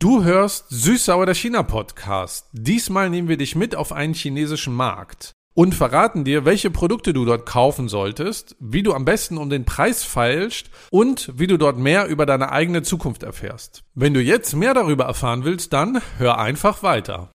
Du hörst Süß-Sauer der China-Podcast. Diesmal nehmen wir dich mit auf einen chinesischen Markt und verraten dir, welche Produkte du dort kaufen solltest, wie du am besten um den Preis feilst und wie du dort mehr über deine eigene Zukunft erfährst. Wenn du jetzt mehr darüber erfahren willst, dann hör einfach weiter.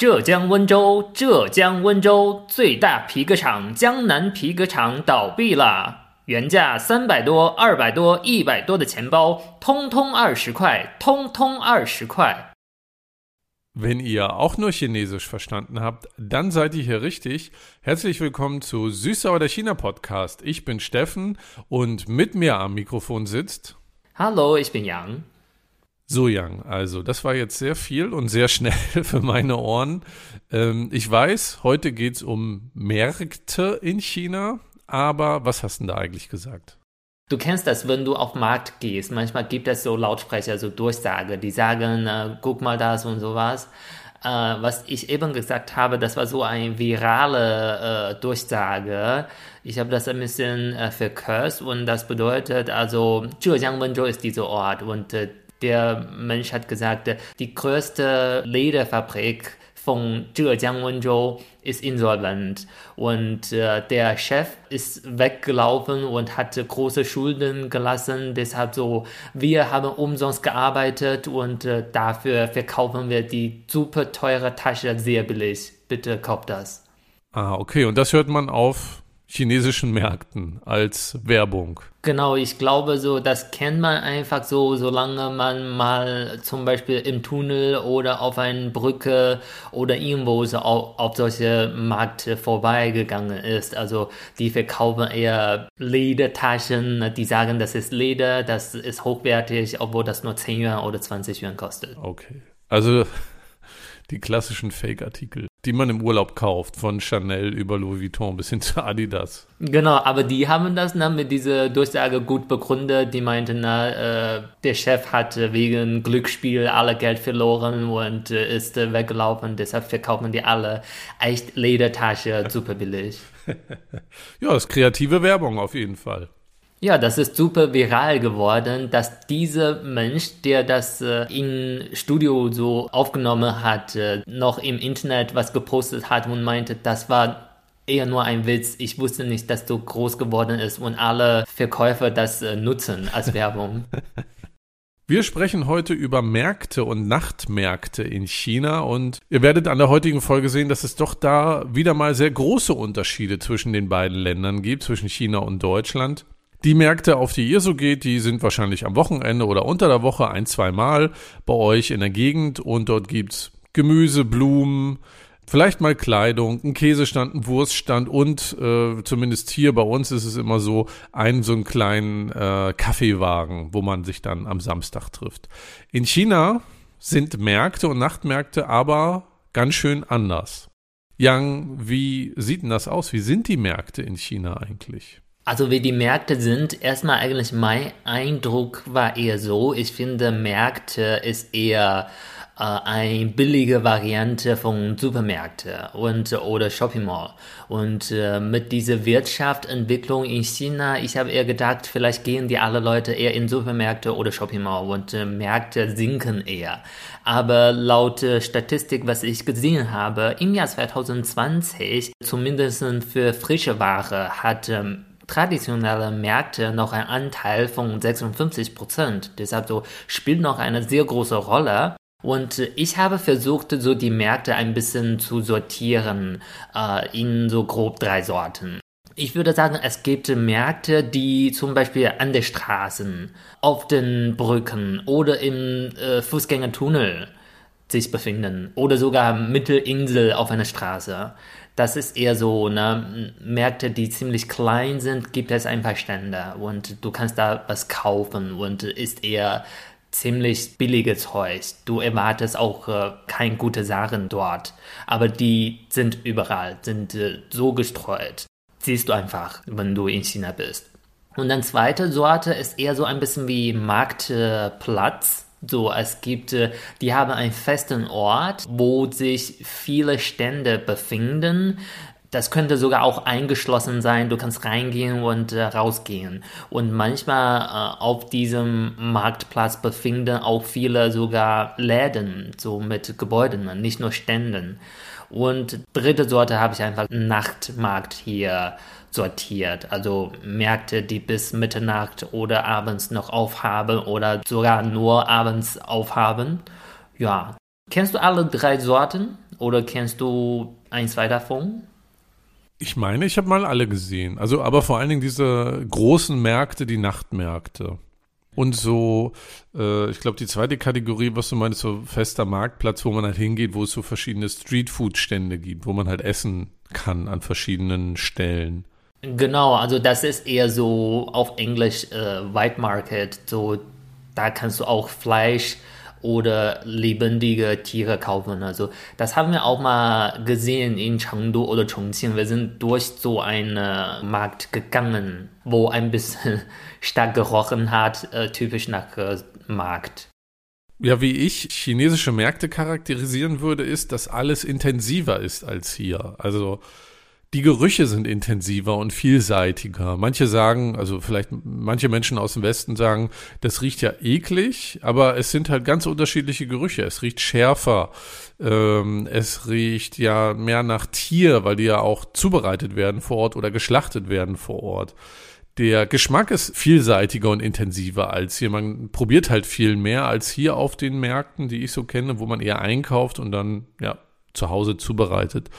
浙江温州，浙江温州最大皮革厂江南皮革厂倒闭了。原价三百多、二百多、一百多的钱包，通通二十块，通通二十块。 Wenn ihr auch nur Chinesisch verstanden habt, dann seid ihr hier richtig. Herzlich willkommen zu Süßsauer der China Podcast. Ich bin Steffen und mit mir am Mikrofon sitzt Hallo, ich bin Yang. So Yang, also das war jetzt sehr viel und sehr schnell für meine Ohren. Ähm, ich weiß, heute geht's um Märkte in China, aber was hast du da eigentlich gesagt? Du kennst das, wenn du auf Markt gehst. Manchmal gibt es so Lautsprecher, so Durchsage, die sagen, äh, guck mal das und sowas. Äh, was ich eben gesagt habe, das war so eine virale äh, Durchsage. Ich habe das ein bisschen äh, verkürzt und das bedeutet also, Zhejiang Wenzhou ist dieser Ort und äh, der Mensch hat gesagt, die größte Lederfabrik von Zhejiang Wenzhou ist insolvent und äh, der Chef ist weggelaufen und hat große Schulden gelassen. Deshalb so, wir haben umsonst gearbeitet und äh, dafür verkaufen wir die super teure Tasche sehr billig. Bitte kauft das. Ah, okay, und das hört man auf chinesischen Märkten als Werbung. Genau, ich glaube so, das kennt man einfach so, solange man mal zum Beispiel im Tunnel oder auf einer Brücke oder irgendwo so auf, auf solche Märkte vorbeigegangen ist. Also die verkaufen eher Ledertaschen, die sagen, das ist Leder, das ist hochwertig, obwohl das nur 10 Yuan oder 20 Yuan kostet. Okay, also die klassischen Fake-Artikel, die man im Urlaub kauft, von Chanel über Louis Vuitton bis hin zu Adidas. Genau, aber die haben das dann mit dieser Durchsage gut begründet. Die meinten, na, äh, der Chef hat wegen Glücksspiel alle Geld verloren und äh, ist äh, weggelaufen. Deshalb verkaufen die alle echt Ledertasche super billig. ja, das ist kreative Werbung auf jeden Fall. Ja, das ist super viral geworden, dass dieser Mensch, der das äh, im Studio so aufgenommen hat, äh, noch im Internet was gepostet hat und meinte, das war eher nur ein Witz. Ich wusste nicht, dass du groß geworden ist und alle Verkäufer das äh, nutzen als Werbung. Wir sprechen heute über Märkte und Nachtmärkte in China und ihr werdet an der heutigen Folge sehen, dass es doch da wieder mal sehr große Unterschiede zwischen den beiden Ländern gibt, zwischen China und Deutschland. Die Märkte, auf die ihr so geht, die sind wahrscheinlich am Wochenende oder unter der Woche ein, zwei Mal bei euch in der Gegend und dort gibt's Gemüse, Blumen, vielleicht mal Kleidung, ein Käsestand, ein Wurststand und äh, zumindest hier bei uns ist es immer so, einen so einen kleinen äh, Kaffeewagen, wo man sich dann am Samstag trifft. In China sind Märkte und Nachtmärkte aber ganz schön anders. Yang, wie sieht denn das aus? Wie sind die Märkte in China eigentlich? Also wie die Märkte sind, erstmal eigentlich mein Eindruck war eher so, ich finde Märkte ist eher äh, eine billige Variante von Supermärkte und oder Shopping Mall. Und äh, mit dieser Wirtschaftsentwicklung in China, ich habe eher gedacht, vielleicht gehen die alle Leute eher in Supermärkte oder Shopping Mall und äh, Märkte sinken eher. Aber laut äh, Statistik, was ich gesehen habe, im Jahr 2020, zumindest für frische Ware, hat ähm, traditionelle Märkte noch einen Anteil von 56 Prozent. Deshalb so spielt noch eine sehr große Rolle. Und ich habe versucht, so die Märkte ein bisschen zu sortieren äh, in so grob drei Sorten. Ich würde sagen, es gibt Märkte, die zum Beispiel an den Straßen, auf den Brücken oder im äh, Fußgängertunnel sich befinden oder sogar Mittelinsel auf einer Straße. Das ist eher so, ne, Märkte, die ziemlich klein sind, gibt es ein paar Stände und du kannst da was kaufen und ist eher ziemlich billiges Zeug. Du erwartest auch äh, keine gute Sachen dort, aber die sind überall, sind äh, so gestreut. Siehst du einfach, wenn du in China bist. Und dann zweite Sorte ist eher so ein bisschen wie Marktplatz. So, es gibt, äh, die haben einen festen Ort, wo sich viele Stände befinden. das könnte sogar auch eingeschlossen sein. Du kannst reingehen und äh, rausgehen. Und manchmal äh, auf diesem Marktplatz befinden auch viele sogar Läden, so mit Gebäuden, nicht nur Ständen. Und dritte Sorte habe ich einfach Nachtmarkt hier sortiert. Also Märkte, die bis Mitternacht oder abends noch aufhaben oder sogar nur abends aufhaben. Ja. Kennst du alle drei Sorten oder kennst du ein, zwei davon? Ich meine, ich habe mal alle gesehen. Also, aber vor allen Dingen diese großen Märkte, die Nachtmärkte. Und so, äh, ich glaube, die zweite Kategorie, was du meinst, so fester Marktplatz, wo man halt hingeht, wo es so verschiedene Streetfood-Stände gibt, wo man halt essen kann an verschiedenen Stellen. Genau, also das ist eher so auf Englisch äh, White Market, so da kannst du auch Fleisch oder lebendige Tiere kaufen. Also das haben wir auch mal gesehen in Chengdu oder Chongqing. Wir sind durch so einen Markt gegangen, wo ein bisschen stark gerochen hat, äh, typisch nach äh, Markt. Ja, wie ich chinesische Märkte charakterisieren würde, ist, dass alles intensiver ist als hier. Also die Gerüche sind intensiver und vielseitiger. Manche sagen, also vielleicht manche Menschen aus dem Westen sagen, das riecht ja eklig, aber es sind halt ganz unterschiedliche Gerüche. Es riecht schärfer, ähm, es riecht ja mehr nach Tier, weil die ja auch zubereitet werden vor Ort oder geschlachtet werden vor Ort. Der Geschmack ist vielseitiger und intensiver als hier. Man probiert halt viel mehr als hier auf den Märkten, die ich so kenne, wo man eher einkauft und dann ja zu Hause zubereitet.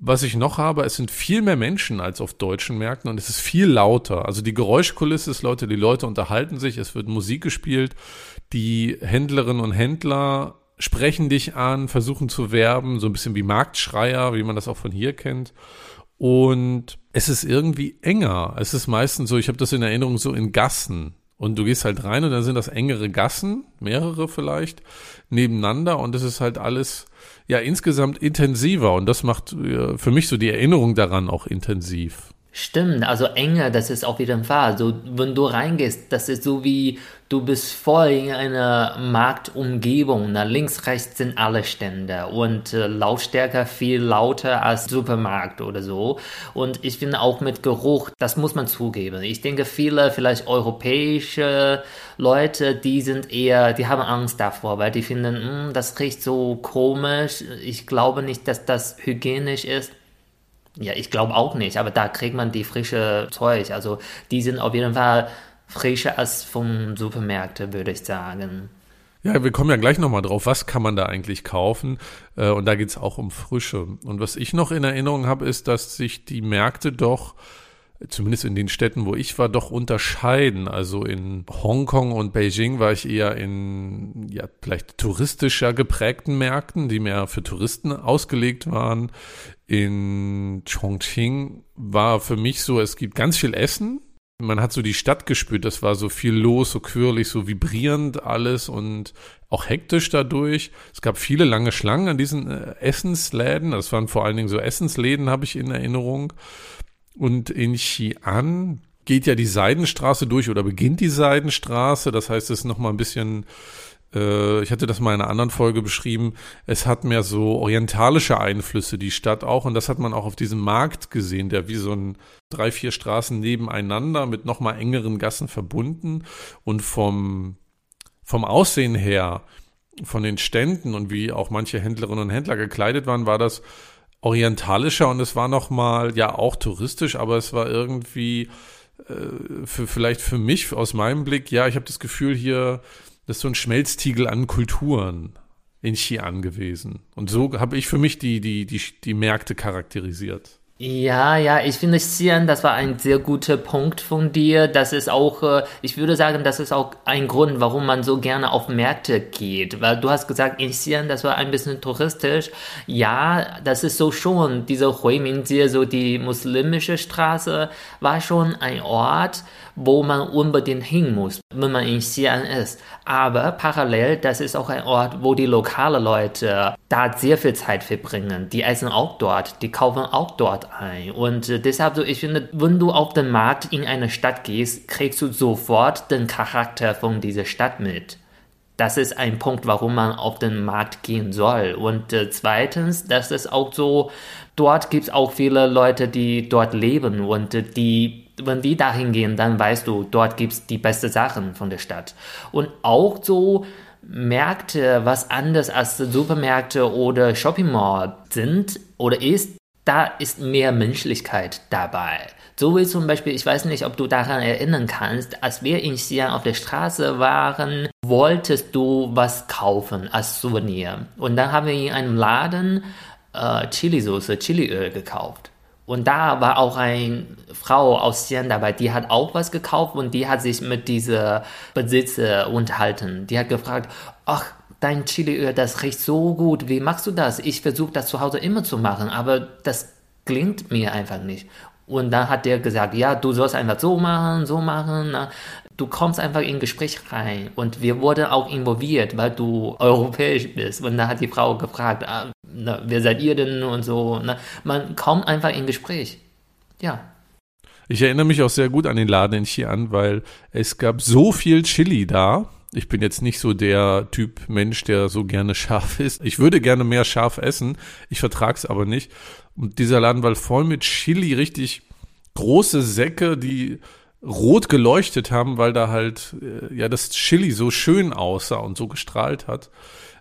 Was ich noch habe, es sind viel mehr Menschen als auf deutschen Märkten und es ist viel lauter. Also die Geräuschkulisse ist Leute, die Leute unterhalten sich, es wird Musik gespielt, die Händlerinnen und Händler sprechen dich an, versuchen zu werben, so ein bisschen wie Marktschreier, wie man das auch von hier kennt. Und es ist irgendwie enger. Es ist meistens so, ich habe das in Erinnerung so in Gassen. Und du gehst halt rein und dann sind das engere Gassen, mehrere vielleicht, nebeneinander und es ist halt alles ja insgesamt intensiver und das macht für mich so die Erinnerung daran auch intensiv. Stimmt, also enge, das ist auf jeden Fall. So, wenn du reingehst, das ist so wie du bist voll in einer Marktumgebung. Na, links, rechts sind alle Stände und äh, Lautstärke viel lauter als Supermarkt oder so. Und ich finde auch mit Geruch, das muss man zugeben. Ich denke, viele vielleicht europäische Leute, die sind eher, die haben Angst davor, weil die finden, hm, das riecht so komisch. Ich glaube nicht, dass das hygienisch ist. Ja, ich glaube auch nicht, aber da kriegt man die frische Zeug. Also die sind auf jeden Fall frischer als vom Supermärkte, würde ich sagen. Ja, wir kommen ja gleich nochmal drauf, was kann man da eigentlich kaufen? Äh, und da geht es auch um Frische. Und was ich noch in Erinnerung habe, ist, dass sich die Märkte doch, zumindest in den Städten, wo ich war, doch unterscheiden. Also in Hongkong und Beijing war ich eher in ja, vielleicht touristischer geprägten Märkten, die mehr für Touristen ausgelegt waren in Chongqing war für mich so, es gibt ganz viel Essen. Man hat so die Stadt gespürt, das war so viel los, so quirlig, so vibrierend alles und auch hektisch dadurch. Es gab viele lange Schlangen an diesen äh, Essensläden. Das waren vor allen Dingen so Essensläden, habe ich in Erinnerung. Und in Xi'an geht ja die Seidenstraße durch oder beginnt die Seidenstraße. Das heißt, es ist nochmal ein bisschen äh, ich hatte das mal in einer anderen Folge beschrieben, es hat mehr so orientalische Einflüsse, die Stadt auch. Und das hat man auch auf diesem Markt gesehen, der wie so ein drei, vier Straßen nebeneinander mit nochmal engeren Gassen verbunden. Und vom, vom Aussehen her, von den Ständen und wie auch manche Händlerinnen und Händler gekleidet waren, war das orientalischer und es war nochmal, ja, auch touristisch, aber es war irgendwie äh, für, vielleicht für mich aus meinem Blick, ja, ich habe das Gefühl, hier das ist so ein Schmelztiegel an Kulturen in Xi'an gewesen. Und so habe ich für mich die, die, die, die Märkte charakterisiert. Ja, ja, ich finde Xi'an, das war ein sehr guter Punkt von dir. Das ist auch, äh, ich würde sagen, das ist auch ein Grund, warum man so gerne auf Märkte geht. Weil du hast gesagt, in Xi'an, das war ein bisschen touristisch. Ja, das ist so schon, diese Huiminjie, so die muslimische Straße, war schon ein Ort, wo man unbedingt hin muss, wenn man in Xi'an ist. Aber parallel, das ist auch ein Ort, wo die lokalen Leute da sehr viel Zeit verbringen. Die essen auch dort, die kaufen auch dort ein. Und äh, deshalb so, ich finde, wenn du auf den Markt in eine Stadt gehst, kriegst du sofort den Charakter von dieser Stadt mit. Das ist ein Punkt, warum man auf den Markt gehen soll. Und äh, zweitens, das ist auch so, dort gibt es auch viele Leute, die dort leben und äh, die wenn die dahin gehen, dann weißt du, dort gibt es die besten Sachen von der Stadt. Und auch so Märkte, was anders als Supermärkte oder Shopping Mall sind oder ist, da ist mehr Menschlichkeit dabei. So wie zum Beispiel, ich weiß nicht, ob du daran erinnern kannst, als wir in Xi'an auf der Straße waren, wolltest du was kaufen als Souvenir. Und dann haben wir in einem Laden äh, Chili-Soße, Chiliöl gekauft. Und da war auch eine Frau aus Xi'an dabei, die hat auch was gekauft und die hat sich mit dieser Besitzer unterhalten. Die hat gefragt, ach, dein Chiliöl, das riecht so gut, wie machst du das? Ich versuche das zu Hause immer zu machen, aber das klingt mir einfach nicht. Und dann hat der gesagt, ja, du sollst einfach so machen, so machen. Du kommst einfach in Gespräch rein. Und wir wurden auch involviert, weil du europäisch bist. Und dann hat die Frau gefragt, ah, na, wer seid ihr denn und so. Na, man kommt einfach in Gespräch. Ja. Ich erinnere mich auch sehr gut an den Laden in Xi'an, weil es gab so viel Chili da ich bin jetzt nicht so der Typ Mensch, der so gerne scharf isst. Ich würde gerne mehr scharf essen, ich vertrag's aber nicht. Und dieser Laden war voll mit Chili, richtig große Säcke, die rot geleuchtet haben, weil da halt äh, ja das Chili so schön aussah und so gestrahlt hat.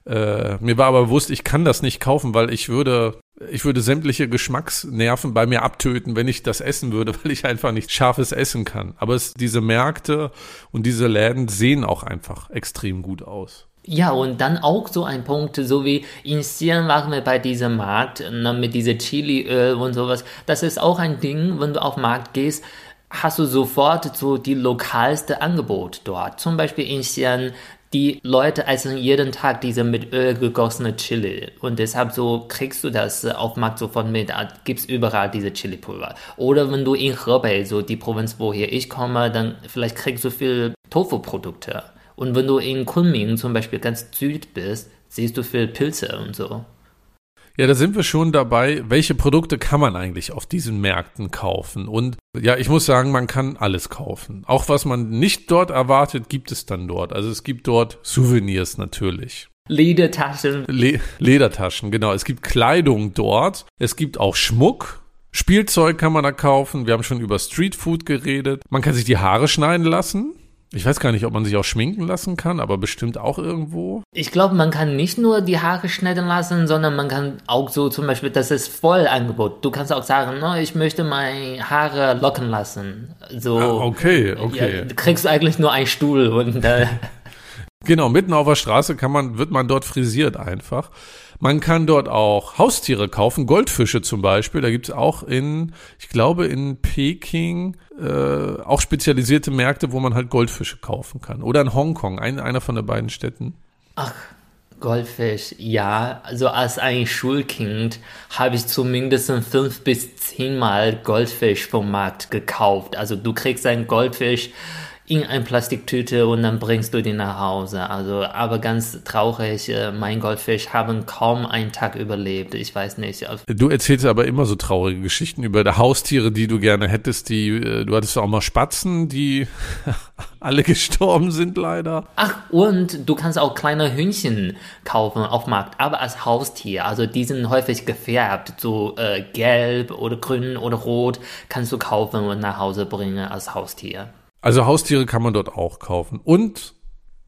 Äh, mir war aber bewusst, ich kann das nicht kaufen, weil ich würde, ich würde sämtliche Geschmacksnerven bei mir abtöten, wenn ich das essen würde, weil ich einfach nicht scharfes essen kann. Aber es, diese Märkte und diese Läden sehen auch einfach extrem gut aus. Ja, und dann auch so ein Punkt, so wie in Xi'an waren wir bei diesem Markt ne, mit diesem Chiliöl und sowas. Das ist auch ein Ding, wenn du auf Markt gehst, hast du sofort so die lokalste Angebot dort. Zum Beispiel in Xi'an die Leute essen jeden Tag diese mit Öl gegossene Chili und deshalb so kriegst du das auf Markt sofort mit, gibt's überall diese Chili-Pulver. Oder wenn du in Hebei, so die Provinz, woher ich komme, dann vielleicht kriegst du viel Tofu-Produkte. Und wenn du in Kunming zum Beispiel ganz süd bist, siehst du viel Pilze und so. Ja, da sind wir schon dabei. Welche Produkte kann man eigentlich auf diesen Märkten kaufen? Und ja, ich muss sagen, man kann alles kaufen. Auch was man nicht dort erwartet, gibt es dann dort. Also es gibt dort Souvenirs natürlich. Ledertaschen. Le Ledertaschen, genau. Es gibt Kleidung dort. Es gibt auch Schmuck. Spielzeug kann man da kaufen. Wir haben schon über Streetfood geredet. Man kann sich die Haare schneiden lassen. Ich weiß gar nicht, ob man sich auch schminken lassen kann, aber bestimmt auch irgendwo. Ich glaube, man kann nicht nur die Haare schneiden lassen, sondern man kann auch so zum Beispiel, das ist Vollangebot. Du kannst auch sagen, no, ich möchte meine Haare locken lassen. So. Ah, okay, okay. Ja, du kriegst eigentlich nur einen Stuhl und. Äh, genau, mitten auf der Straße kann man, wird man dort frisiert einfach. Man kann dort auch Haustiere kaufen, Goldfische zum Beispiel. Da gibt es auch in, ich glaube, in Peking äh, auch spezialisierte Märkte, wo man halt Goldfische kaufen kann. Oder in Hongkong, ein, einer von der beiden Städten. Ach, Goldfisch, ja. Also als ein Schulkind habe ich zumindest fünf bis zehnmal Goldfisch vom Markt gekauft. Also du kriegst einen Goldfisch in eine Plastiktüte und dann bringst du die nach Hause. Also, aber ganz traurig, äh, mein Goldfisch haben kaum einen Tag überlebt. Ich weiß nicht. Du erzählst aber immer so traurige Geschichten über Haustiere, die du gerne hättest. Die, äh, du hattest auch mal Spatzen, die alle gestorben sind leider. Ach, und du kannst auch kleine Hühnchen kaufen auf dem Markt, aber als Haustier. Also die sind häufig gefärbt, so äh, gelb oder grün oder rot kannst du kaufen und nach Hause bringen als Haustier. Also Haustiere kann man dort auch kaufen. Und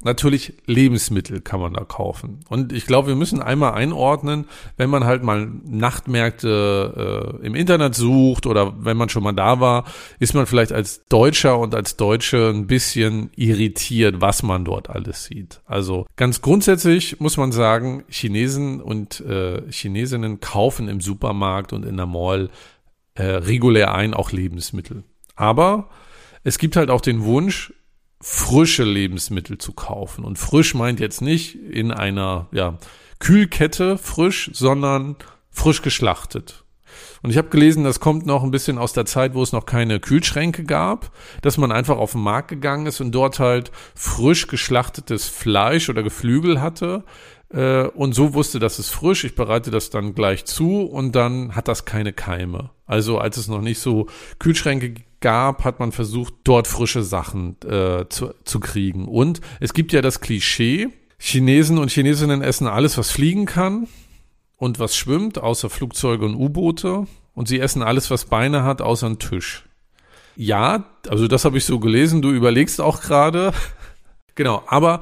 natürlich Lebensmittel kann man da kaufen. Und ich glaube, wir müssen einmal einordnen, wenn man halt mal Nachtmärkte äh, im Internet sucht oder wenn man schon mal da war, ist man vielleicht als Deutscher und als Deutsche ein bisschen irritiert, was man dort alles sieht. Also ganz grundsätzlich muss man sagen, Chinesen und äh, Chinesinnen kaufen im Supermarkt und in der Mall äh, regulär ein, auch Lebensmittel. Aber es gibt halt auch den Wunsch, frische Lebensmittel zu kaufen. Und frisch meint jetzt nicht in einer ja, Kühlkette frisch, sondern frisch geschlachtet. Und ich habe gelesen, das kommt noch ein bisschen aus der Zeit, wo es noch keine Kühlschränke gab, dass man einfach auf den Markt gegangen ist und dort halt frisch geschlachtetes Fleisch oder Geflügel hatte. Äh, und so wusste, das ist frisch, ich bereite das dann gleich zu und dann hat das keine Keime. Also als es noch nicht so Kühlschränke gab, hat man versucht, dort frische Sachen äh, zu, zu kriegen. Und es gibt ja das Klischee, Chinesen und Chinesinnen essen alles, was fliegen kann und was schwimmt, außer Flugzeuge und U-Boote. Und sie essen alles, was Beine hat, außer einen Tisch. Ja, also das habe ich so gelesen. Du überlegst auch gerade. genau, aber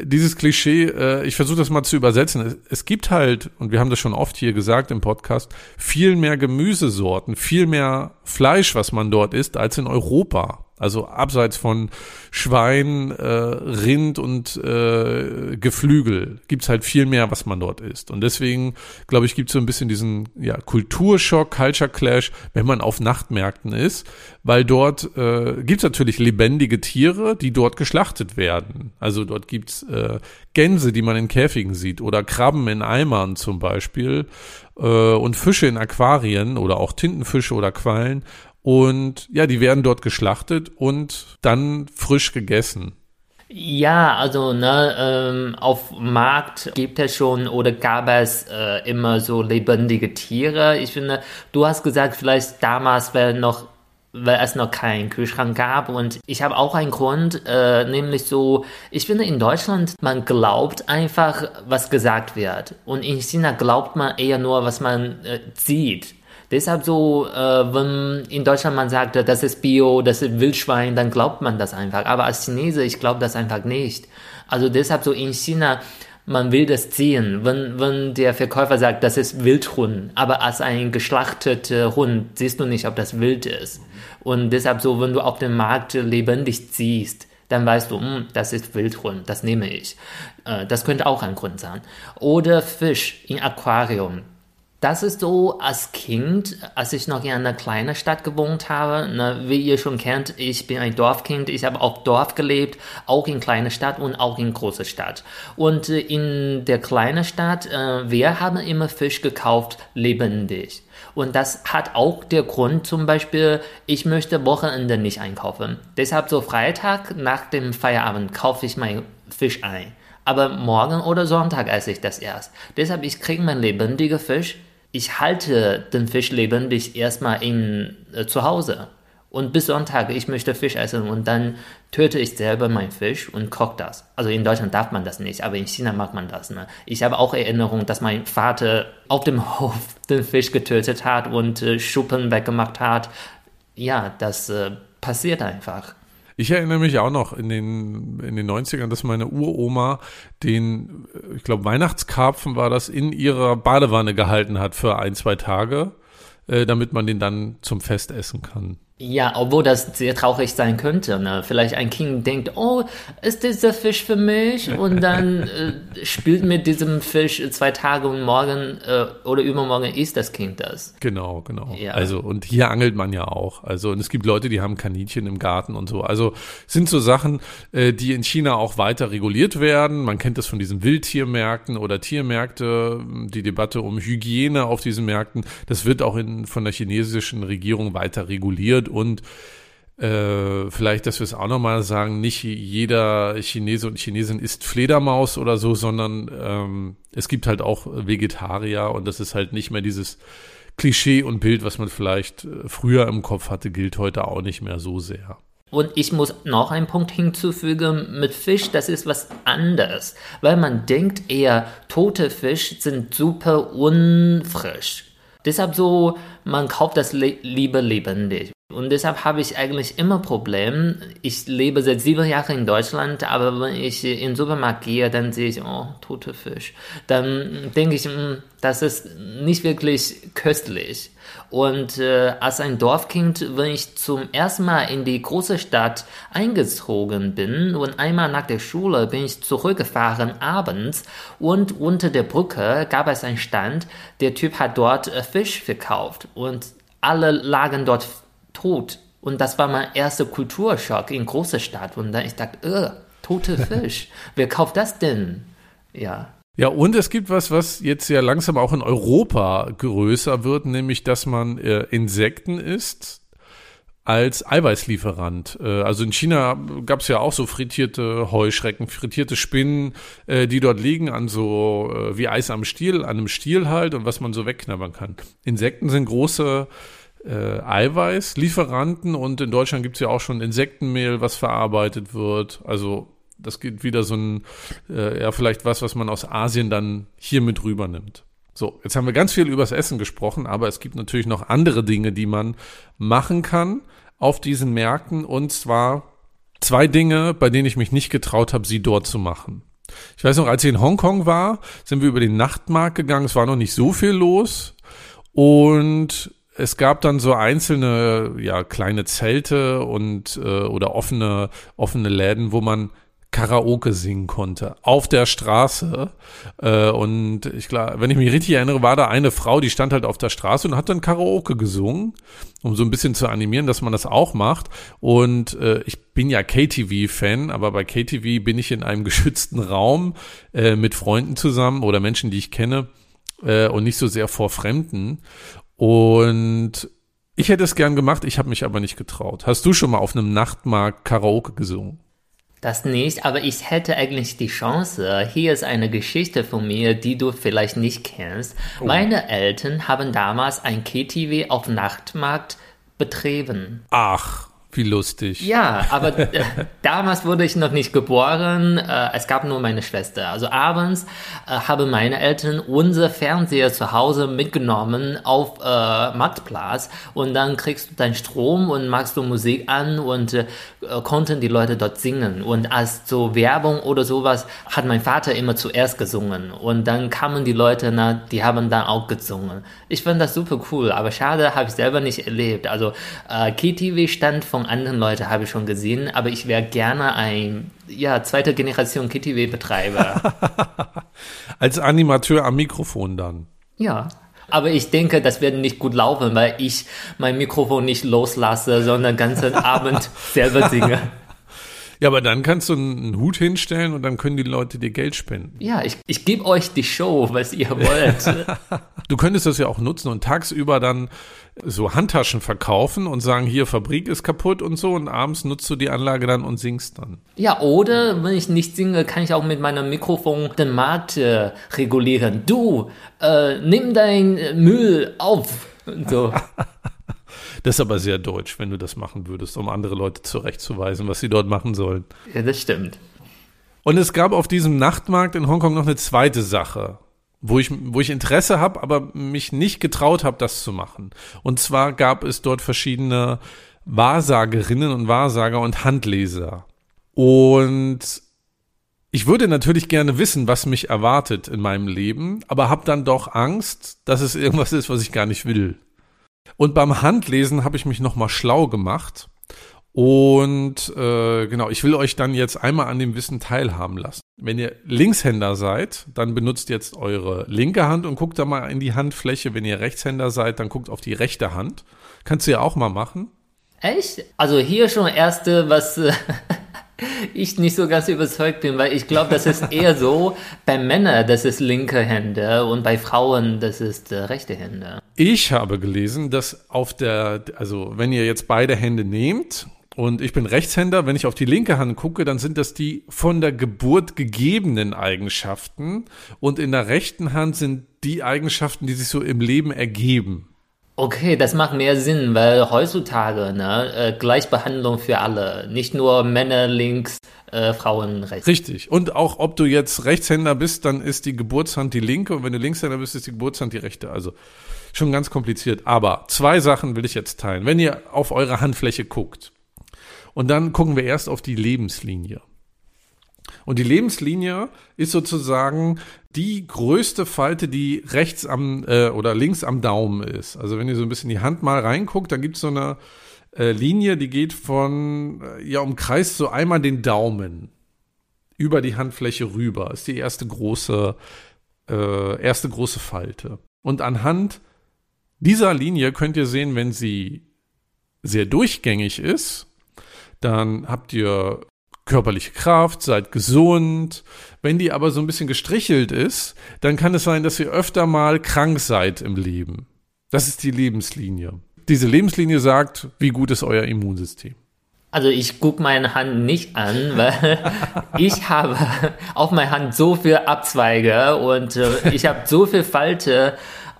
dieses Klischee, äh, ich versuche das mal zu übersetzen. Es, es, gibt halt, und wir haben das schon oft hier gesagt im Podcast, viel mehr Gemüsesorten, viel mehr Fleisch, was man dort isst, als in Europa. Also abseits von Schwein, äh, Rind und äh, Geflügel gibt's halt viel mehr, was man dort isst. Und deswegen, glaube ich, gibt's so ein bisschen diesen ja, Kulturschock, Culture Clash, wenn man auf Nachtmärkten ist, weil dort äh, gibt's natürlich lebendige Tiere, die dort geschlachtet werden. Also dort gibt's äh, Gänse, die man in Käfigen sieht oder Krabben in Eimern zum Beispiel äh, und Fische in Aquarien oder auch Tintenfische oder Quallen und ja, die werden dort geschlachtet und dann frisch gegessen. Ja, also ne, ähm, auf Markt gibt es schon oder gab es äh, immer so lebendige Tiere. Ich finde, du hast gesagt, vielleicht damals wäre noch weil es noch keinen Kühlschrank gab. Und ich habe auch einen Grund, äh, nämlich so, ich finde in Deutschland, man glaubt einfach, was gesagt wird. Und in China glaubt man eher nur, was man äh, sieht. Deshalb so, äh, wenn in Deutschland man sagt, das ist Bio, das ist Wildschwein, dann glaubt man das einfach. Aber als Chinese, ich glaube das einfach nicht. Also deshalb so in China, man will das sehen. Wenn, wenn der Verkäufer sagt, das ist Wildhund, aber als ein geschlachteter Hund siehst du nicht, ob das wild ist. Und deshalb so, wenn du auf dem Markt lebendig siehst, dann weißt du, mh, hm, das ist Wildhund, das nehme ich. Äh, das könnte auch ein Grund sein. Oder Fisch im Aquarium. Das ist so als Kind, als ich noch in einer kleinen Stadt gewohnt habe. Ne, wie ihr schon kennt, ich bin ein Dorfkind. Ich habe auf Dorf gelebt, auch in kleiner Stadt und auch in großer Stadt. Und äh, in der kleinen Stadt, äh, wir haben immer Fisch gekauft, lebendig. Und das hat auch der Grund zum Beispiel, ich möchte Wochenende nicht einkaufen. Deshalb so Freitag nach dem Feierabend kaufe ich meinen Fisch ein. Aber morgen oder Sonntag esse ich das erst. Deshalb ich kriege meinen lebendigen Fisch ich halte den Fisch lebendig erstmal in, äh, zu Hause. Und bis Sonntag, ich möchte Fisch essen und dann töte ich selber meinen Fisch und koche das. Also in Deutschland darf man das nicht, aber in China macht man das. Ne? Ich habe auch Erinnerung, dass mein Vater auf dem Hof den Fisch getötet hat und äh, Schuppen weggemacht hat. Ja, das äh, passiert einfach. Ich erinnere mich auch noch in den, in den 90ern, dass meine Uroma den, ich glaube, Weihnachtskarpfen war das, in ihrer Badewanne gehalten hat für ein, zwei Tage, äh, damit man den dann zum Fest essen kann. Ja, obwohl das sehr traurig sein könnte. Ne? Vielleicht ein Kind denkt, oh, ist dieser Fisch für mich? Und dann äh, spielt mit diesem Fisch zwei Tage und morgen äh, oder übermorgen isst das Kind das. Genau, genau. Ja. Also, und hier angelt man ja auch. Also, und es gibt Leute, die haben Kaninchen im Garten und so. Also, sind so Sachen, äh, die in China auch weiter reguliert werden. Man kennt das von diesen Wildtiermärkten oder Tiermärkte, die Debatte um Hygiene auf diesen Märkten. Das wird auch in, von der chinesischen Regierung weiter reguliert und äh, vielleicht, dass wir es auch nochmal sagen, nicht jeder Chinese und Chinesin isst Fledermaus oder so, sondern ähm, es gibt halt auch Vegetarier und das ist halt nicht mehr dieses Klischee und Bild, was man vielleicht äh, früher im Kopf hatte, gilt heute auch nicht mehr so sehr. Und ich muss noch einen Punkt hinzufügen, mit Fisch, das ist was anderes, weil man denkt eher, tote Fisch sind super unfrisch. Deshalb so, man kauft das lieber lebendig. Und deshalb habe ich eigentlich immer Probleme. Ich lebe seit sieben Jahren in Deutschland, aber wenn ich in den Supermarkt gehe, dann sehe ich, oh, tote Fisch. Dann denke ich, hm, das ist nicht wirklich köstlich. Und äh, als ein Dorfkind, wenn ich zum ersten Mal in die große Stadt eingezogen bin und einmal nach der Schule bin ich zurückgefahren abends und unter der Brücke gab es einen Stand, der Typ hat dort äh, Fisch verkauft und alle lagen dort tot. Und das war mein erster Kulturschock in großer Stadt. Und dann ich dachte, äh, tote Fisch. Wer kauft das denn? Ja. Ja, und es gibt was, was jetzt ja langsam auch in Europa größer wird, nämlich, dass man äh, Insekten isst als Eiweißlieferant. Äh, also in China gab es ja auch so frittierte Heuschrecken, frittierte Spinnen, äh, die dort liegen an so äh, wie Eis am Stiel, an einem Stiel halt und was man so wegknabbern kann. Insekten sind große äh, Eiweißlieferanten und in Deutschland gibt es ja auch schon Insektenmehl, was verarbeitet wird. Also das geht wieder so ein, äh, ja, vielleicht was, was man aus Asien dann hier mit rübernimmt. So, jetzt haben wir ganz viel übers Essen gesprochen, aber es gibt natürlich noch andere Dinge, die man machen kann auf diesen Märkten und zwar zwei Dinge, bei denen ich mich nicht getraut habe, sie dort zu machen. Ich weiß noch, als ich in Hongkong war, sind wir über den Nachtmarkt gegangen. Es war noch nicht so viel los und es gab dann so einzelne, ja, kleine Zelte und äh, oder offene, offene Läden, wo man Karaoke singen konnte auf der Straße. Äh, und ich glaube, wenn ich mich richtig erinnere, war da eine Frau, die stand halt auf der Straße und hat dann Karaoke gesungen, um so ein bisschen zu animieren, dass man das auch macht. Und äh, ich bin ja KTV-Fan, aber bei KTV bin ich in einem geschützten Raum äh, mit Freunden zusammen oder Menschen, die ich kenne äh, und nicht so sehr vor Fremden. Und ich hätte es gern gemacht, ich habe mich aber nicht getraut. Hast du schon mal auf einem Nachtmarkt Karaoke gesungen? Das nicht, aber ich hätte eigentlich die Chance. Hier ist eine Geschichte von mir, die du vielleicht nicht kennst. Oh. Meine Eltern haben damals ein KTV auf Nachtmarkt betrieben. Ach. Wie lustig. Ja, aber äh, damals wurde ich noch nicht geboren. Äh, es gab nur meine Schwester. Also abends äh, haben meine Eltern unser Fernseher zu Hause mitgenommen auf äh, Marktplatz und dann kriegst du deinen Strom und machst du Musik an und äh, konnten die Leute dort singen. Und als so Werbung oder sowas hat mein Vater immer zuerst gesungen und dann kamen die Leute, na, die haben dann auch gesungen. Ich fand das super cool, aber schade, habe ich selber nicht erlebt. Also äh, KTV stand von anderen Leuten habe ich schon gesehen, aber ich wäre gerne ein ja, zweite Generation KTW-Betreiber. Als Animateur am Mikrofon dann. Ja. Aber ich denke, das wird nicht gut laufen, weil ich mein Mikrofon nicht loslasse, sondern den ganzen Abend selber singe. Ja, aber dann kannst du einen Hut hinstellen und dann können die Leute dir Geld spenden. Ja, ich, ich gebe euch die Show, was ihr wollt. du könntest das ja auch nutzen und tagsüber dann so Handtaschen verkaufen und sagen, hier Fabrik ist kaputt und so und abends nutzt du die Anlage dann und singst dann. Ja, oder wenn ich nicht singe, kann ich auch mit meinem Mikrofon den Markt äh, regulieren. Du, äh, nimm dein Müll auf. So. Das ist aber sehr deutsch, wenn du das machen würdest, um andere Leute zurechtzuweisen, was sie dort machen sollen. Ja, das stimmt. Und es gab auf diesem Nachtmarkt in Hongkong noch eine zweite Sache, wo ich, wo ich Interesse habe, aber mich nicht getraut habe, das zu machen. Und zwar gab es dort verschiedene Wahrsagerinnen und Wahrsager und Handleser. Und ich würde natürlich gerne wissen, was mich erwartet in meinem Leben, aber habe dann doch Angst, dass es irgendwas ist, was ich gar nicht will. Und beim Handlesen habe ich mich nochmal schlau gemacht. Und äh, genau, ich will euch dann jetzt einmal an dem Wissen teilhaben lassen. Wenn ihr Linkshänder seid, dann benutzt jetzt eure linke Hand und guckt da mal in die Handfläche. Wenn ihr Rechtshänder seid, dann guckt auf die rechte Hand. Kannst du ja auch mal machen. Echt? Also hier schon erste, was äh, ich nicht so ganz überzeugt bin, weil ich glaube, das ist eher so, bei Männern, das ist linke Hände und bei Frauen, das ist äh, rechte Hände. Ich habe gelesen, dass auf der, also wenn ihr jetzt beide Hände nehmt und ich bin Rechtshänder, wenn ich auf die linke Hand gucke, dann sind das die von der Geburt gegebenen Eigenschaften und in der rechten Hand sind die Eigenschaften, die sich so im Leben ergeben. Okay, das macht mehr Sinn, weil heutzutage ne, äh, Gleichbehandlung für alle, nicht nur Männer links, äh, Frauen rechts. Richtig. Und auch ob du jetzt Rechtshänder bist, dann ist die Geburtshand die linke und wenn du Linkshänder bist, ist die Geburtshand die rechte. Also schon ganz kompliziert. Aber zwei Sachen will ich jetzt teilen. Wenn ihr auf eure Handfläche guckt und dann gucken wir erst auf die Lebenslinie. Und die Lebenslinie ist sozusagen die größte Falte, die rechts am äh, oder links am Daumen ist. Also wenn ihr so ein bisschen die Hand mal reinguckt, dann gibt es so eine äh, Linie, die geht von, äh, ja, umkreist so einmal den Daumen über die Handfläche rüber. Ist die erste große, äh, erste große Falte. Und anhand dieser Linie könnt ihr sehen, wenn sie sehr durchgängig ist, dann habt ihr körperliche Kraft, seid gesund. Wenn die aber so ein bisschen gestrichelt ist, dann kann es sein, dass ihr öfter mal krank seid im Leben. Das ist die Lebenslinie. Diese Lebenslinie sagt, wie gut ist euer Immunsystem. Also ich gucke meine Hand nicht an, weil ich habe auf meiner Hand so viel Abzweige und äh, ich habe so viel Falte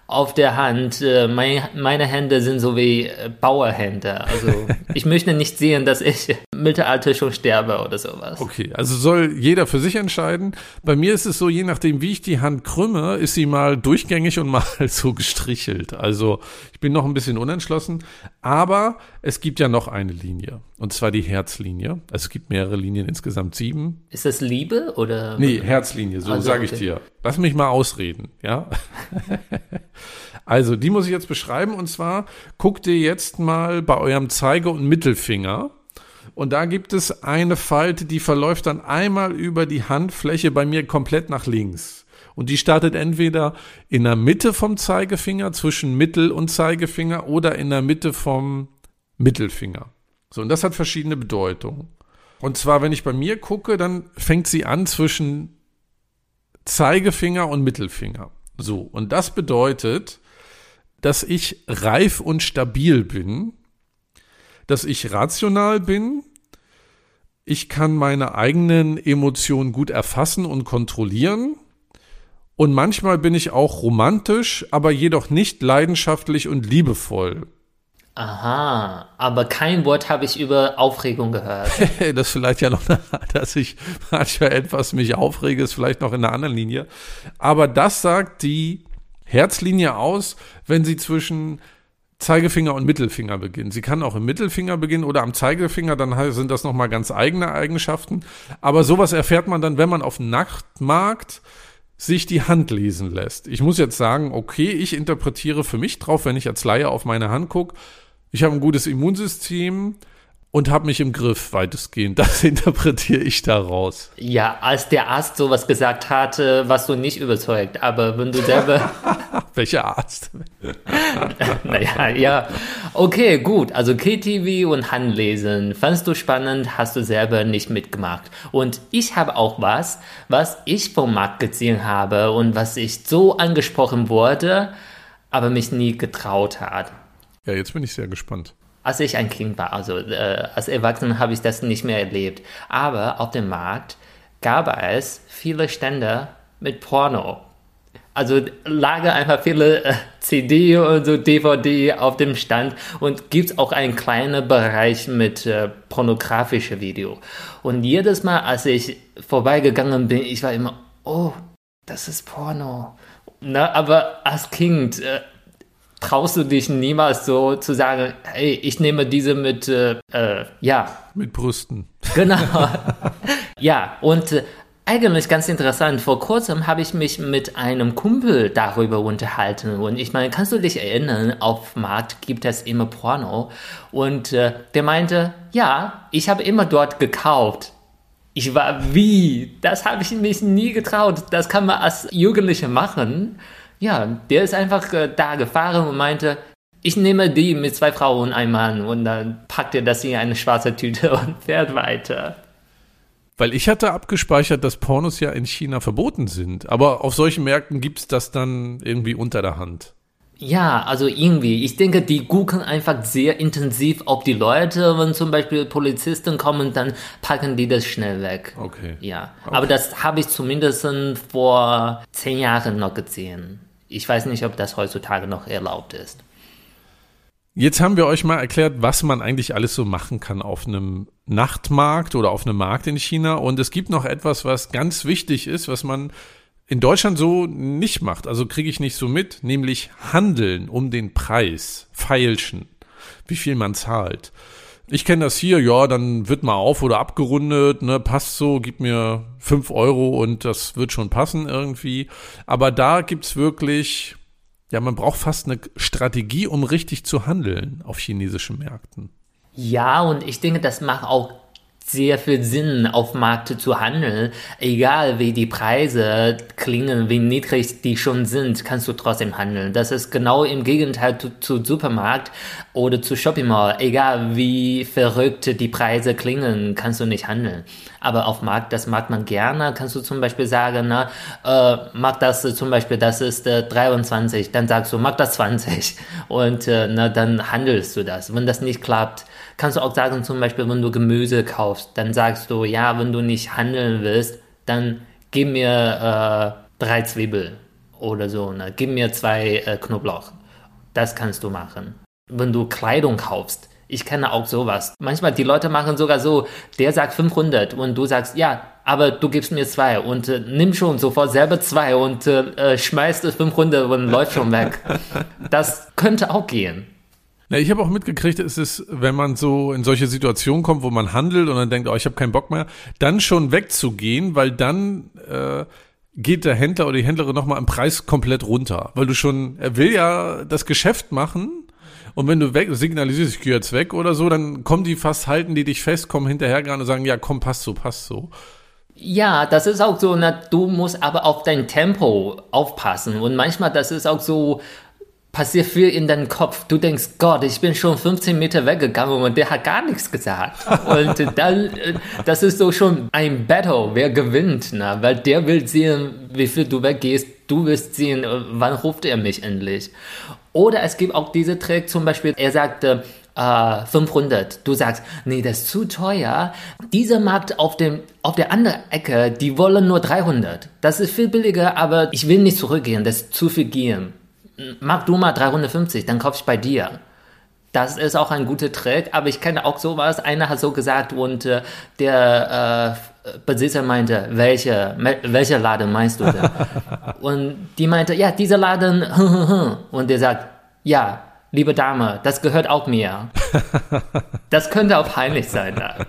auf der Hand. Äh, mein, meine Hände sind so wie äh, Bauerhände. Also ich möchte nicht sehen, dass ich Mittelalter schon sterbe oder sowas. Okay, also soll jeder für sich entscheiden. Bei mir ist es so, je nachdem, wie ich die Hand krümme, ist sie mal durchgängig und mal so gestrichelt. Also ich bin noch ein bisschen unentschlossen, aber es gibt ja noch eine Linie und zwar die Herzlinie. Also es gibt mehrere Linien, insgesamt sieben. Ist das Liebe oder? Nee, Herzlinie, so Also, sage ich okay. dir. Lass mich mal ausreden, ja? also, die muss ich jetzt beschreiben und zwar guckt ihr jetzt mal bei eurem Zeige- und Mittelfinger und da gibt es eine Falte, die verläuft dann einmal über die Handfläche bei mir komplett nach links. Und die startet entweder in der Mitte vom Zeigefinger, zwischen Mittel- und Zeigefinger oder in der Mitte vom Mittelfinger. So, und das hat verschiedene Bedeutungen. Und zwar, wenn ich bei mir gucke, dann fängt sie an zwischen Zeigefinger und Mittelfinger. So, und das bedeutet, dass ich reif und stabil bin, dass ich rational bin, ich kann meine eigenen Emotionen gut erfassen und kontrollieren und manchmal bin ich auch romantisch, aber jedoch nicht leidenschaftlich und liebevoll. Aha, aber kein Wort habe ich über Aufregung gehört. das vielleicht ja noch, dass ich manchmal etwas mich aufrege, ist vielleicht noch in einer anderen Linie. Aber das sagt die Herzlinie aus, wenn sie zwischen Zeigefinger und Mittelfinger beginnt. Sie kann auch im Mittelfinger beginnen oder am Zeigefinger, dann sind das nochmal ganz eigene Eigenschaften. Aber sowas erfährt man dann, wenn man auf Nachtmarkt sich die Hand lesen lässt. Ich muss jetzt sagen, okay, ich interpretiere für mich drauf, wenn ich als Laie auf meine Hand gucke, ich habe ein gutes Immunsystem und habe mich im Griff weitestgehend. Das interpretiere ich daraus. Ja, als der Arzt sowas gesagt hatte, warst du nicht überzeugt. Aber wenn du selber, Welcher Arzt? naja, ja, okay, gut. Also KTV und Handlesen, fandst du spannend, hast du selber nicht mitgemacht. Und ich habe auch was, was ich vom Markt gesehen habe und was ich so angesprochen wurde, aber mich nie getraut hat. Ja, jetzt bin ich sehr gespannt. als ich ein Kind war, also äh, als Erwachsener habe ich das nicht mehr erlebt. Aber auf dem Markt gab es viele Stände mit Porno. Also lagen einfach viele äh, CD und so DVD auf dem Stand und gibt's auch einen kleinen Bereich mit äh, pornografische Video. Und jedes Mal, als ich vorbeigegangen bin, ich war immer, oh, das ist Porno. Na, aber als Kind äh, traust du dich niemals so zu sagen, hey, ich nehme diese mit, äh, äh, ja, Mit Brüsten. genau. ja, und äh, eigentlich ganz interessant, vor kurzem habe ich mich mit einem Kumpel darüber unterhalten und ich meine, kannst du dich erinnern, auf Markt gibt es immer Porno und äh, der meinte, ja, ich habe immer dort gekauft. Ich war wie? Das habe ich mich nie getraut. Das kann man als Jugendlicher machen. Ja, der ist einfach äh, da gefahren und meinte, ich nehme die mit zwei Frauen und einem Mann und dann packt er das in eine schwarze Tüte und fährt weiter. Weil ich hatte abgespeichert, dass Pornos ja in China verboten sind. Aber auf solchen Märkten gibt's das dann irgendwie unter der Hand. Ja, also irgendwie. Ich denke, die gucken einfach sehr intensiv, ob die Leute, wenn zum Beispiel Polizisten kommen, dann packen die das schnell weg. Okay. Ja, Okay. aber das habe ich zumindest vor zehn Jahren noch gesehen. Ich weiß nicht, ob das heutzutage noch erlaubt ist. Jetzt haben wir euch mal erklärt, was man eigentlich alles so machen kann auf einem Nachtmarkt oder auf einem Markt in China. Und es gibt noch etwas, was ganz wichtig ist, was man in Deutschland so nicht macht. Also kriege ich nicht so mit, nämlich handeln um den Preis, feilschen, wie viel man zahlt. Ich kenne das hier, ja, dann wird mal auf oder abgerundet, ne, passt so, gib mir fünf Euro und das wird schon passen irgendwie. Aber da gibt's wirklich, ja, man braucht fast eine Strategie, um richtig zu handeln auf chinesischen Märkten. Ja, und ich denke, das macht auch sehr viel Sinn, auf Markt zu handeln. Egal wie die Preise klingen, wie niedrig die schon sind, kannst du trotzdem handeln. Das ist genau im Gegenteil zu, zu Supermarkt oder zu Shopping Mall. Egal wie verrückt die Preise klingen, kannst du nicht handeln. Aber auf Markt, das mag man gerne. Kannst du zum Beispiel sagen, na, äh, mag das zum Beispiel, das ist äh, 23, dann sagst du, mag das 20 und äh, na, dann handelst du das. Wenn das nicht klappt, kannst du auch sagen, zum Beispiel, wenn du Gemüse kaufst, dann sagst du, ja, wenn du nicht handeln willst, dann gib mir äh, drei Zwiebeln oder so, ne? gib mir zwei äh, Knoblauch. Das kannst du machen. Wenn du Kleidung kaufst, Ich kenne auch sowas. Manchmal die Leute machen sogar so, der sagt 500 und du sagst, ja, aber du gibst mir zwei und äh, nimm schon sofort selber zwei und äh, schmeißt es 500 und läuft schon weg. Das könnte auch gehen. Ja, ich habe auch mitgekriegt, es ist, wenn man so in solche Situationen kommt, wo man handelt und dann denkt, oh, ich habe keinen Bock mehr, dann schon wegzugehen, weil dann äh, geht der Händler oder die Händlerin nochmal im Preis komplett runter. Weil du schon, er will ja das Geschäft machen und wenn du weg, signalisierst, ich gehe jetzt weg oder so, dann kommen die fast, halten die dich fest, kommen hinterher gerade und sagen, ja komm, passt so, passt so. Ja, das ist auch so, na, du musst aber auf dein Tempo aufpassen. Und manchmal, das ist auch so, passiert viel in deinem Kopf. Du denkst, Gott, ich bin schon 15 Meter weggegangen und der hat gar nichts gesagt. Und dann, das ist so schon ein Battle, wer gewinnt, ne? weil der will sehen, wie viel du weggehst. Du willst sehen, wann ruft er mich endlich. Oder es gibt auch diese Trick, zum Beispiel, er sagte, äh, 500. Du sagst, nee, das ist zu teuer. Dieser Markt auf dem, auf der anderen Ecke, die wollen nur 300. Das ist viel billiger, aber ich will nicht zurückgehen, das ist zu viel gehen mach du mal 350, dann kauf ich bei dir. Das ist auch ein guter Trick, aber ich kenne auch sowas. Einer hat so gesagt und äh, der äh, Besitzer meinte, welche, welcher Laden meinst du denn? und die meinte, ja, dieser Laden. und der sagt, ja, liebe Dame, das gehört auch mir. das könnte auch peinlich sein. Da.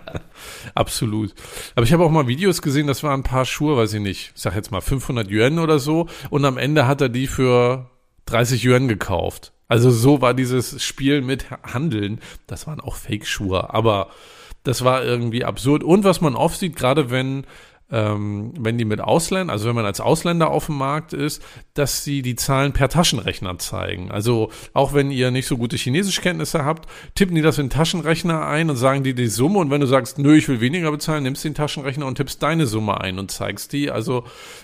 Absolut. Aber ich habe auch mal Videos gesehen, das waren ein paar Schuhe, weiß ich nicht, ich sag jetzt mal 500 Yuan oder so. Und am Ende hat er die für 30 Yuan gekauft. Also so war dieses Spiel mit Handeln. Das waren auch Fake-Schuhe, aber das war irgendwie absurd. Und was man oft sieht, gerade wenn ähm, wenn die mit Ausländern, also wenn man als Ausländer auf dem Markt ist, dass sie die Zahlen per Taschenrechner zeigen. Also auch wenn ihr nicht so gute Chinesischkenntnisse habt, tippen die das in den Taschenrechner ein und sagen dir die Summe und wenn du sagst, nö, ich will weniger bezahlen, nimmst den Taschenrechner und tippst deine Summe ein und zeigst die. Also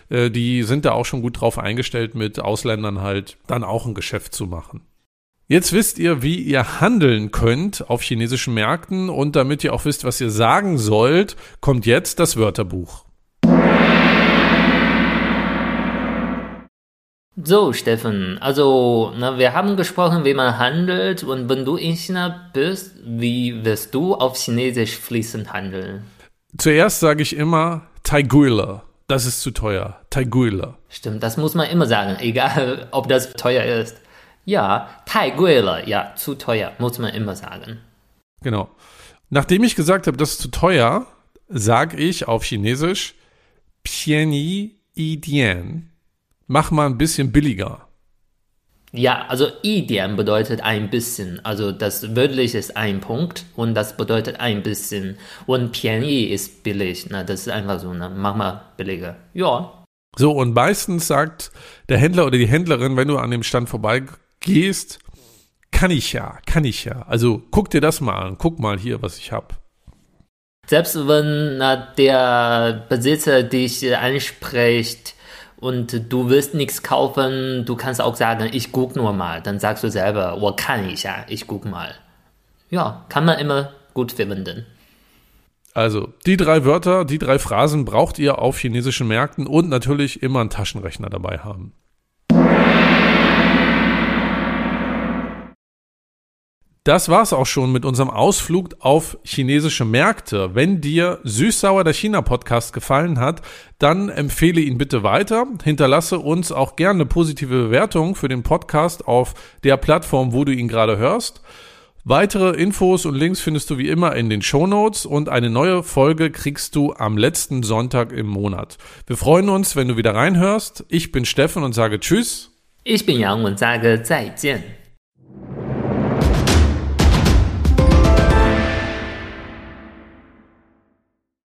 äh, die sind da auch schon gut drauf eingestellt, mit Ausländern halt dann auch ein Geschäft zu machen. Jetzt wisst ihr, wie ihr handeln könnt auf chinesischen Märkten und damit ihr auch wisst, was ihr sagen sollt, kommt jetzt das Wörterbuch. So, Steffen, also na, wir haben gesprochen, wie man handelt und wenn du in China bist, wie wirst du auf Chinesisch fließend handeln? Zuerst sage ich immer Taiguila. Das ist zu teuer. Taiguila. Stimmt, das muss man immer sagen, egal ob das teuer ist. Ja, Taiguila, ja, zu teuer, muss man immer sagen. Genau. Nachdem ich gesagt habe, das ist zu teuer, sage ich auf Chinesisch Pieni Idian mach mal ein bisschen billiger. Ja, also Idian bedeutet ein bisschen. Also das wörtlich ist ein Punkt und das bedeutet ein bisschen. Und Piani ist billig. Na, das ist einfach so, ne? mach mal billiger. Ja. So, und meistens sagt der Händler oder die Händlerin, wenn du an dem Stand vorbeigehst, kann ich ja, kann ich ja. Also guck dir das mal an, guck mal hier, was ich habe. Selbst wenn na, der Besitzer dich anspricht, und du willst nichts kaufen, du kannst auch sagen, ich guck nur mal. Dann sagst du selber, ich kann ich ja, ich guck mal. Ja, kann man immer gut verwenden. Also, die drei Wörter, die drei Phrasen braucht ihr auf chinesischen Märkten und natürlich immer einen Taschenrechner dabei haben. Das war's auch schon mit unserem Ausflug auf chinesische Märkte. Wenn dir Süßsauer der China Podcast gefallen hat, dann empfehle ihn bitte weiter. Hinterlasse uns auch gerne eine positive Bewertung für den Podcast auf der Plattform, wo du ihn gerade hörst. Weitere Infos und Links findest du wie immer in den Show Notes und eine neue Folge kriegst du am letzten Sonntag im Monat. Wir freuen uns, wenn du wieder reinhörst. Ich bin Steffen und sage Tschüss. Ich bin Yang und sage 再见.